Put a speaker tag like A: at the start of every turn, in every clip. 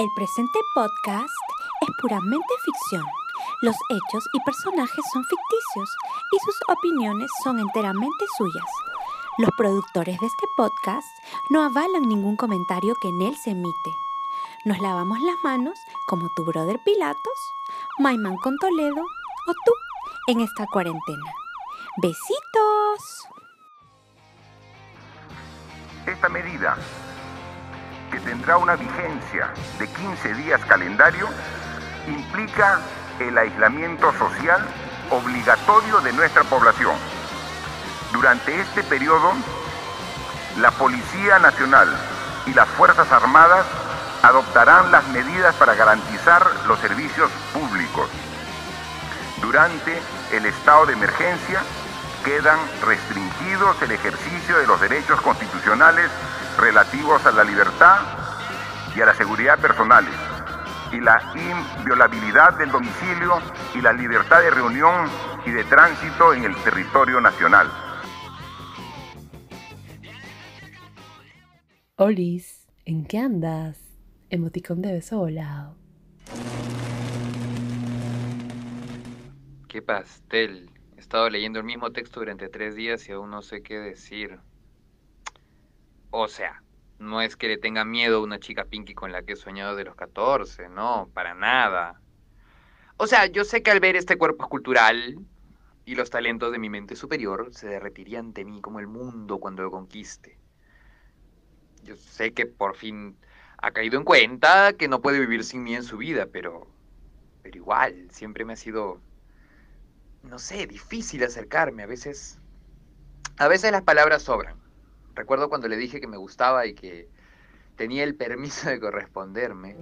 A: El presente podcast es puramente ficción. Los hechos y personajes son ficticios y sus opiniones son enteramente suyas. Los productores de este podcast no avalan ningún comentario que en él se emite. Nos lavamos las manos como tu brother Pilatos, Maiman con Toledo o tú en esta cuarentena. Besitos.
B: Esta medida, que tendrá una vigencia de 15 días calendario, implica el aislamiento social obligatorio de nuestra población. Durante este periodo, la Policía Nacional y las Fuerzas Armadas adoptarán las medidas para garantizar los servicios públicos. Durante el estado de emergencia quedan restringidos el ejercicio de los derechos constitucionales relativos a la libertad y a la seguridad personales y la inviolabilidad del domicilio y la libertad de reunión y de tránsito en el territorio nacional.
C: Olis, ¿en qué andas? Emoticón de beso volado.
D: Qué pastel. He estado leyendo el mismo texto durante tres días y aún no sé qué decir. O sea, no es que le tenga miedo a una chica pinky con la que he soñado de los 14, no, para nada. O sea, yo sé que al ver este cuerpo escultural y los talentos de mi mente superior se derretirían ante mí como el mundo cuando lo conquiste. Yo sé que por fin ha caído en cuenta que no puede vivir sin mí en su vida, pero, pero igual, siempre me ha sido, no sé, difícil acercarme. A veces, a veces las palabras sobran. Recuerdo cuando le dije que me gustaba y que tenía el permiso de corresponderme.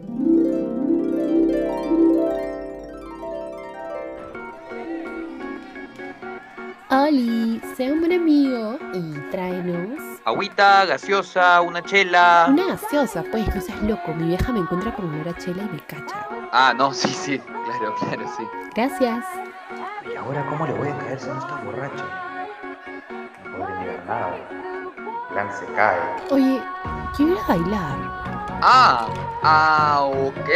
C: Oli, sé un buen amigo y tráenos
D: Agüita, gaseosa, una chela.
C: una gaseosa, pues, no seas loco. Mi vieja me encuentra con una chela y me cacha.
D: Ah, no, sí, sí, claro, claro, sí.
C: Gracias.
E: ¿Y ahora cómo le voy a caer si no está borracho? No podré negar nada. El plan se cae.
C: Oye, quiero ir a bailar.
D: Ah, ah, ok.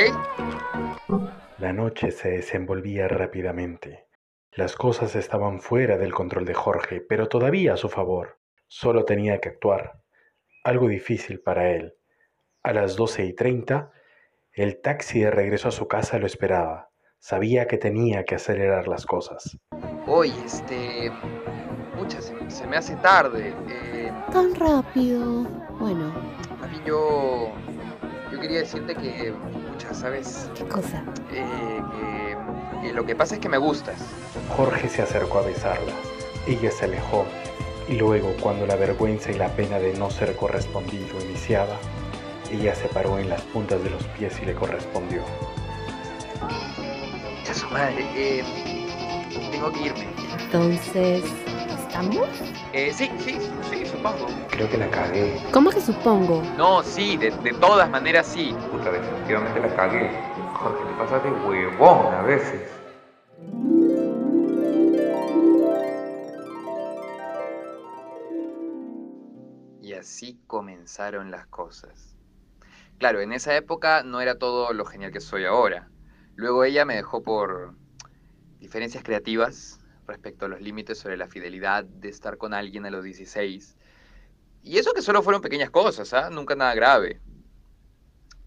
F: La noche se desenvolvía rápidamente. Las cosas estaban fuera del control de Jorge, pero todavía a su favor. Solo tenía que actuar. Algo difícil para él. A las doce y treinta, el taxi de regreso a su casa lo esperaba. Sabía que tenía que acelerar las cosas.
D: Oye, este. Mucha, se, se me hace tarde. Eh,
C: Tan rápido. Bueno,
D: más bien yo. Yo quería decirte que. Mucha, ¿sabes?
C: ¿qué cosa?
D: Eh, que, que lo que pasa es que me gustas.
F: Jorge se acercó a besarla. Ella se alejó y luego, cuando la vergüenza y la pena de no ser correspondido iniciaba, ella se paró en las puntas de los pies y le correspondió.
D: Madre. Eh, tengo que irme.
C: Entonces, ¿estamos?
D: Eh, sí, sí, sí, supongo.
E: Creo que la cagué.
C: ¿Cómo que supongo?
D: No, sí, de, de todas maneras sí.
E: Puta, definitivamente la cagué. Jorge, te pasas de huevón a veces.
D: Y así comenzaron las cosas. Claro, en esa época no era todo lo genial que soy ahora. Luego ella me dejó por diferencias creativas respecto a los límites sobre la fidelidad de estar con alguien a los 16. Y eso que solo fueron pequeñas cosas, ¿ah? Nunca nada grave.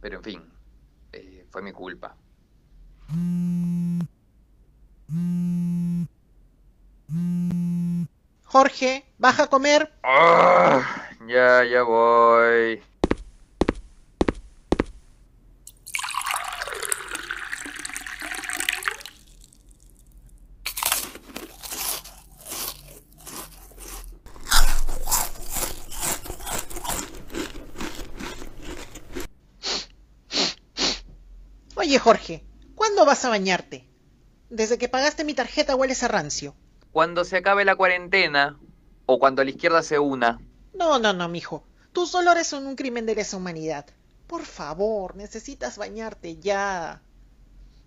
D: Pero en fin, eh, fue mi culpa.
G: Jorge, baja a comer.
D: Ah, ya, ya voy.
G: Oye, Jorge, ¿cuándo vas a bañarte? Desde que pagaste mi tarjeta hueles a rancio.
D: Cuando se acabe la cuarentena, o cuando la izquierda se una,
G: No, no, no, mijo. Tus olores son un crimen de lesa humanidad. Por favor, necesitas bañarte ya.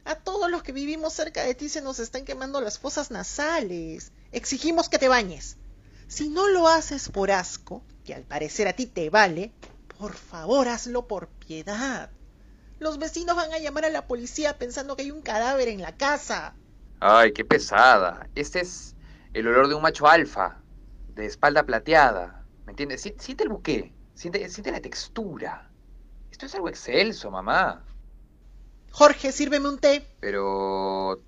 G: A todos los que vivimos cerca de ti se nos están quemando las fosas nasales. Exigimos que te bañes. Si no lo haces por asco, que al parecer a ti te vale, por favor hazlo por piedad. Los vecinos van a llamar a la policía pensando que hay un cadáver en la casa.
D: Ay, qué pesada. Este es el olor de un macho alfa, de espalda plateada. ¿Me entiendes? Si- Siente el buque, siente, siente la textura. Esto es algo excelso, mamá.
G: Jorge, sírveme un té.
D: Pero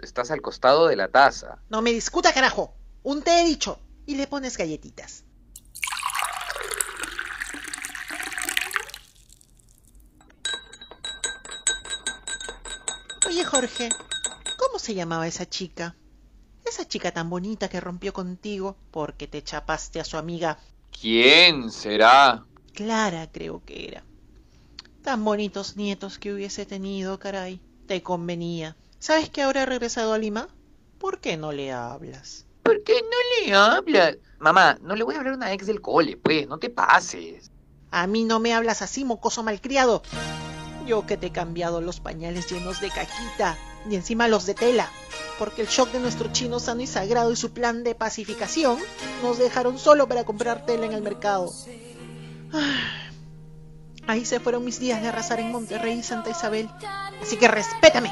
D: estás al costado de la taza.
G: No me discuta, carajo. Un té he dicho. Y le pones galletitas. Oye, Jorge, ¿cómo se llamaba esa chica? Esa chica tan bonita que rompió contigo porque te chapaste a su amiga
D: ¿Quién será?
G: Clara, creo que era. Tan bonitos nietos que hubiese tenido, caray. Te convenía. ¿Sabes que ahora ha regresado a Lima? ¿Por qué no le hablas?
D: ¿Por qué no le hablas? Mamá, no le voy a hablar a una ex del cole, pues, no te pases.
G: A mí no me hablas así, mocoso malcriado. Yo que te he cambiado los pañales llenos de caquita y encima los de tela, porque el shock de nuestro chino sano y sagrado y su plan de pacificación nos dejaron solo para comprar tela en el mercado. Ah, Ahí se fueron mis días de arrasar en Monterrey y Santa Isabel, así que respétame.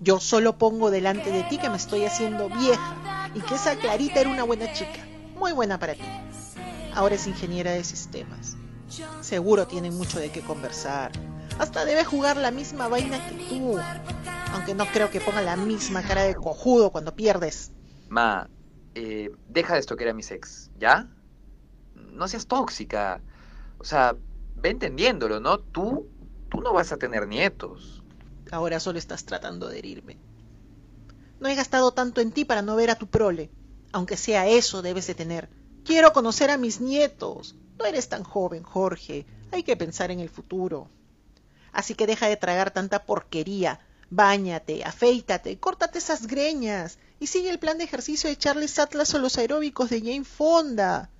G: Yo solo pongo delante de ti que me estoy haciendo vieja y que esa Clarita era una buena chica, muy buena para ti. Ahora es ingeniera de sistemas. Seguro tienen mucho de qué conversar. Hasta debe jugar la misma vaina que tú. Aunque no creo que ponga la misma cara de cojudo cuando pierdes.
D: Ma, eh, deja de estoquear a mis ex, ¿ya? No seas tóxica. O sea, ve entendiéndolo, ¿no? Tú, tú no vas a tener nietos.
G: Ahora solo estás tratando de herirme. No he gastado tanto en ti para no ver a tu prole. Aunque sea eso debes de tener. Quiero conocer a mis nietos. No eres tan joven, Jorge. Hay que pensar en el futuro. Así que deja de tragar tanta porquería. Báñate, afeítate, córtate esas greñas y sigue el plan de ejercicio de Charles Atlas o los aeróbicos de Jane Fonda.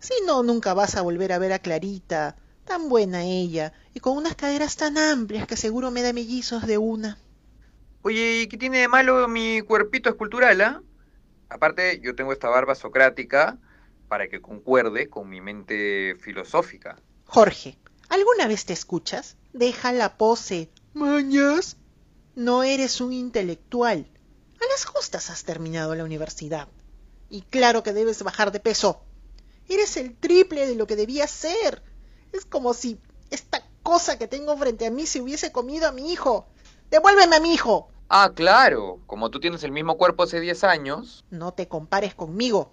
G: Si no, nunca vas a volver a ver a Clarita. Tan buena ella y con unas caderas tan amplias que seguro me da mellizos de una.
D: Oye, ¿y qué tiene de malo mi cuerpito escultural, ah? Aparte, yo tengo esta barba socrática para que concuerde con mi mente filosófica.
G: Jorge, ¿alguna vez te escuchas? Deja la pose. ¿Mañas? No eres un intelectual. A las justas has terminado la universidad. Y claro que debes bajar de peso. Eres el triple de lo que debías ser. Es como si esta cosa que tengo frente a mí se hubiese comido a mi hijo. Devuélveme a mi hijo.
D: Ah, claro, como tú tienes el mismo cuerpo hace 10 años.
G: No te compares conmigo.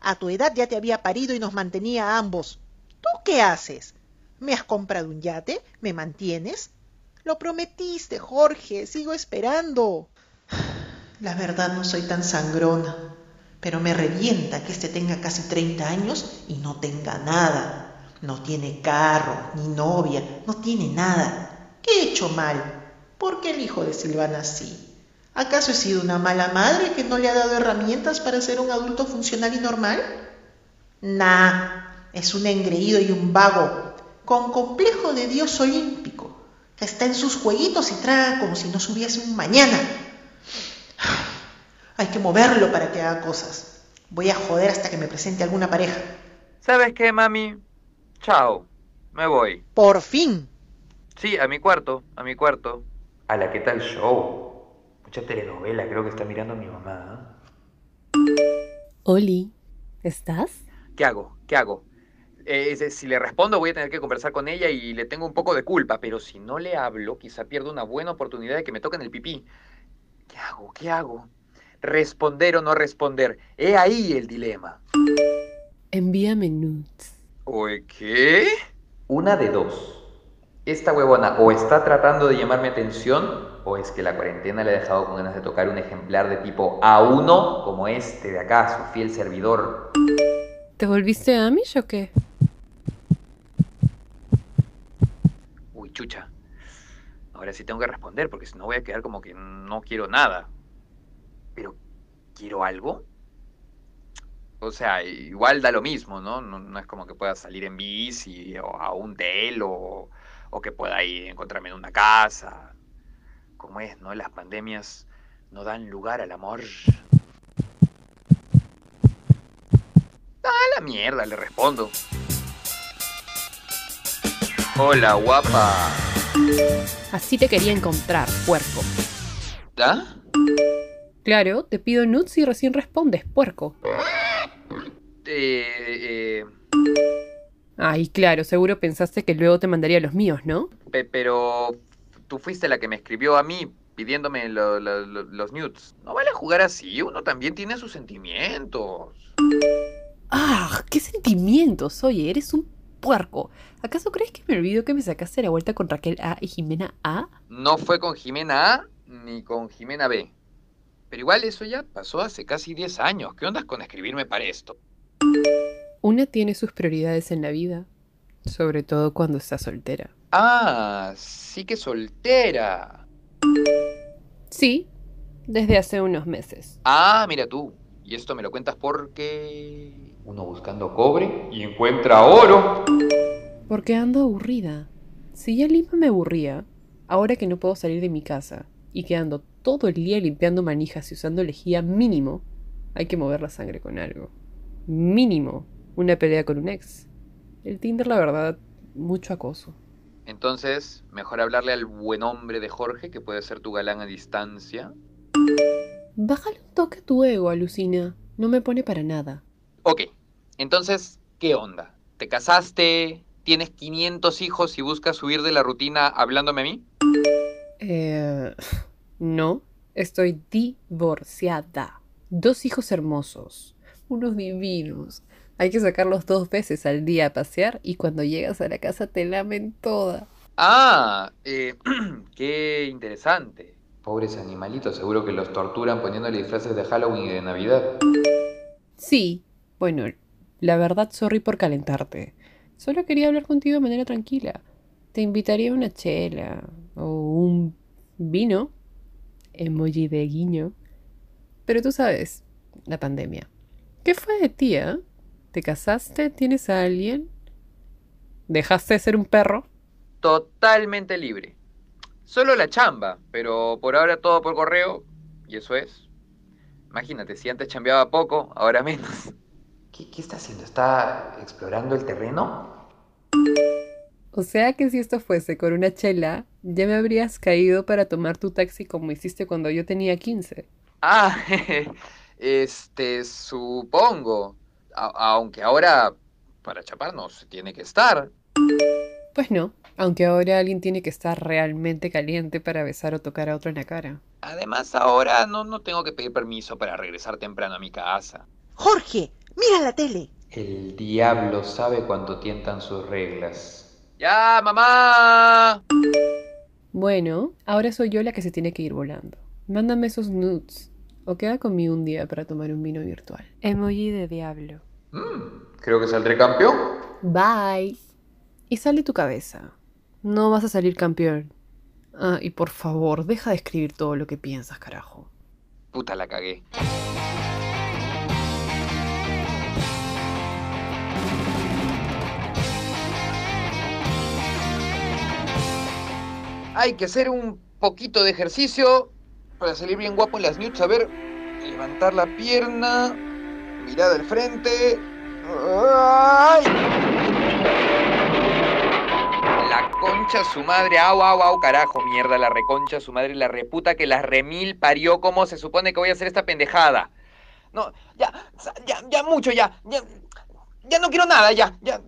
G: A tu edad ya te había parido y nos mantenía a ambos. ¿Tú qué haces? ¿Me has comprado un yate? ¿Me mantienes? Lo prometiste, Jorge. Sigo esperando. La verdad no soy tan sangrona, pero me revienta que este tenga casi 30 años y no tenga nada. No tiene carro, ni novia, no tiene nada. ¿Qué he hecho mal? ¿Por qué el hijo de Silvana sí? ¿Acaso he sido una mala madre que no le ha dado herramientas para ser un adulto funcional y normal? Nah, es un engreído y un vago, con complejo de dios olímpico, que está en sus jueguitos y traga como si no subiese un mañana. Hay que moverlo para que haga cosas. Voy a joder hasta que me presente alguna pareja.
D: ¿Sabes qué, mami? Chao, me voy.
G: Por fin.
D: Sí, a mi cuarto, a mi cuarto.
E: A la que tal show. Mucha telenovela creo que está mirando mi mamá.
C: Oli, ¿estás?
D: ¿Qué hago? ¿Qué hago? Eh, es- si le respondo voy a tener que conversar con ella y le tengo un poco de culpa, pero si no le hablo, quizá pierdo una buena oportunidad de que me toquen el pipí. ¿Qué hago? ¿Qué hago? ¿Responder o no responder? He ahí el dilema.
C: Envíame nudes.
D: ¿Oye qué?
E: Una de dos. Esta huevona o está tratando de llamarme atención o es que la cuarentena le ha dejado con ganas de tocar un ejemplar de tipo A1 como este de acá, su fiel servidor.
C: ¿Te volviste Amish o qué?
D: Uy, chucha. Ahora sí tengo que responder porque si no voy a quedar como que no quiero nada. Pero, ¿quiero algo? O sea, igual da lo mismo, ¿no? No, no es como que pueda salir en bici o a un tel o, o que pueda ir a encontrarme en una casa. Como es, ¿no? Las pandemias no dan lugar al amor. A la mierda, le respondo. Hola, guapa.
C: Así te quería encontrar, puerco.
D: ¿Ah?
C: Claro, te pido nudes y recién respondes, puerco.
D: Eh, eh,
C: Ay, claro, seguro pensaste que luego te mandaría los míos, ¿no?
D: pe- pero tú fuiste la que me escribió a mí pidiéndome lo- lo- lo- los nudes. No vale jugar así, uno también tiene sus sentimientos.
C: ¡Ah! ¡Qué sentimientos! Oye, eres un puerco. ¿Acaso crees que me olvido que me sacaste la vuelta con Raquel A y Jimena A?
D: No fue con Jimena A ni con Jimena B. Pero igual eso ya pasó hace casi 10 años. ¿Qué ondas con escribirme para esto?
C: Una tiene sus prioridades en la vida, sobre todo cuando está soltera.
D: Ah, sí que soltera.
C: Sí, desde hace unos meses.
D: Ah, mira tú. Y esto me lo cuentas porque... Uno buscando cobre y encuentra oro.
C: Porque ando aburrida. Si ya Lima me aburría, ahora que no puedo salir de mi casa y que ando todo el día limpiando manijas y usando lejía mínimo, hay que mover la sangre con algo. Mínimo, una pelea con un ex. El Tinder, la verdad, mucho acoso.
D: Entonces, mejor hablarle al buen hombre de Jorge, que puede ser tu galán a distancia.
C: Bájale un toque a tu ego, alucina. No me pone para nada.
D: Ok, entonces, ¿qué onda? ¿Te casaste? ¿Tienes 500 hijos y buscas huir de la rutina hablándome a mí?
C: Eh, no, estoy divorciada. Dos hijos hermosos, unos divinos. Hay que sacarlos dos veces al día a pasear y cuando llegas a la casa te lamen toda.
D: Ah, eh, qué interesante. Pobres animalitos, seguro que los torturan poniéndole disfraces de Halloween y de Navidad.
C: Sí, bueno, la verdad, sorry por calentarte. Solo quería hablar contigo de manera tranquila. Te invitaría a una chela o un vino, emoji de guiño. Pero tú sabes, la pandemia. ¿Qué fue de ti, ah? ¿Te casaste? ¿Tienes a alguien? ¿Dejaste de ser un perro?
D: Totalmente libre. Solo la chamba, pero por ahora todo por correo, y eso es. Imagínate, si antes chambeaba poco, ahora menos. ¿Qué, qué está haciendo? ¿Está explorando el terreno?
C: O sea que si esto fuese con una chela, ya me habrías caído para tomar tu taxi como hiciste cuando yo tenía 15.
D: Ah, este, supongo. A- aunque ahora, para chapar no se tiene que estar.
C: Pues no, aunque ahora alguien tiene que estar realmente caliente para besar o tocar a otro en la cara.
D: Además, ahora no, no tengo que pedir permiso para regresar temprano a mi casa.
G: Jorge, mira la tele.
E: El diablo sabe cuánto tientan sus reglas.
D: ¡Ya, mamá!
C: Bueno, ahora soy yo la que se tiene que ir volando. Mándame esos nudes. O queda conmigo un día para tomar un vino virtual. Emoji de diablo.
D: Mm, creo que saldré campeón.
C: Bye. Y sale tu cabeza. No vas a salir campeón. Ah, y por favor, deja de escribir todo lo que piensas, carajo.
D: Puta, la cagué. Hay que hacer un poquito de ejercicio para salir bien guapo en las nudes. A ver, levantar la pierna, mirada al frente. La concha su madre, au, au, au, carajo, mierda, la reconcha su madre, la reputa que la remil parió, ¿cómo se supone que voy a hacer esta pendejada? No, ya, ya, ya mucho, ya, ya, ya no quiero nada, ya, ya.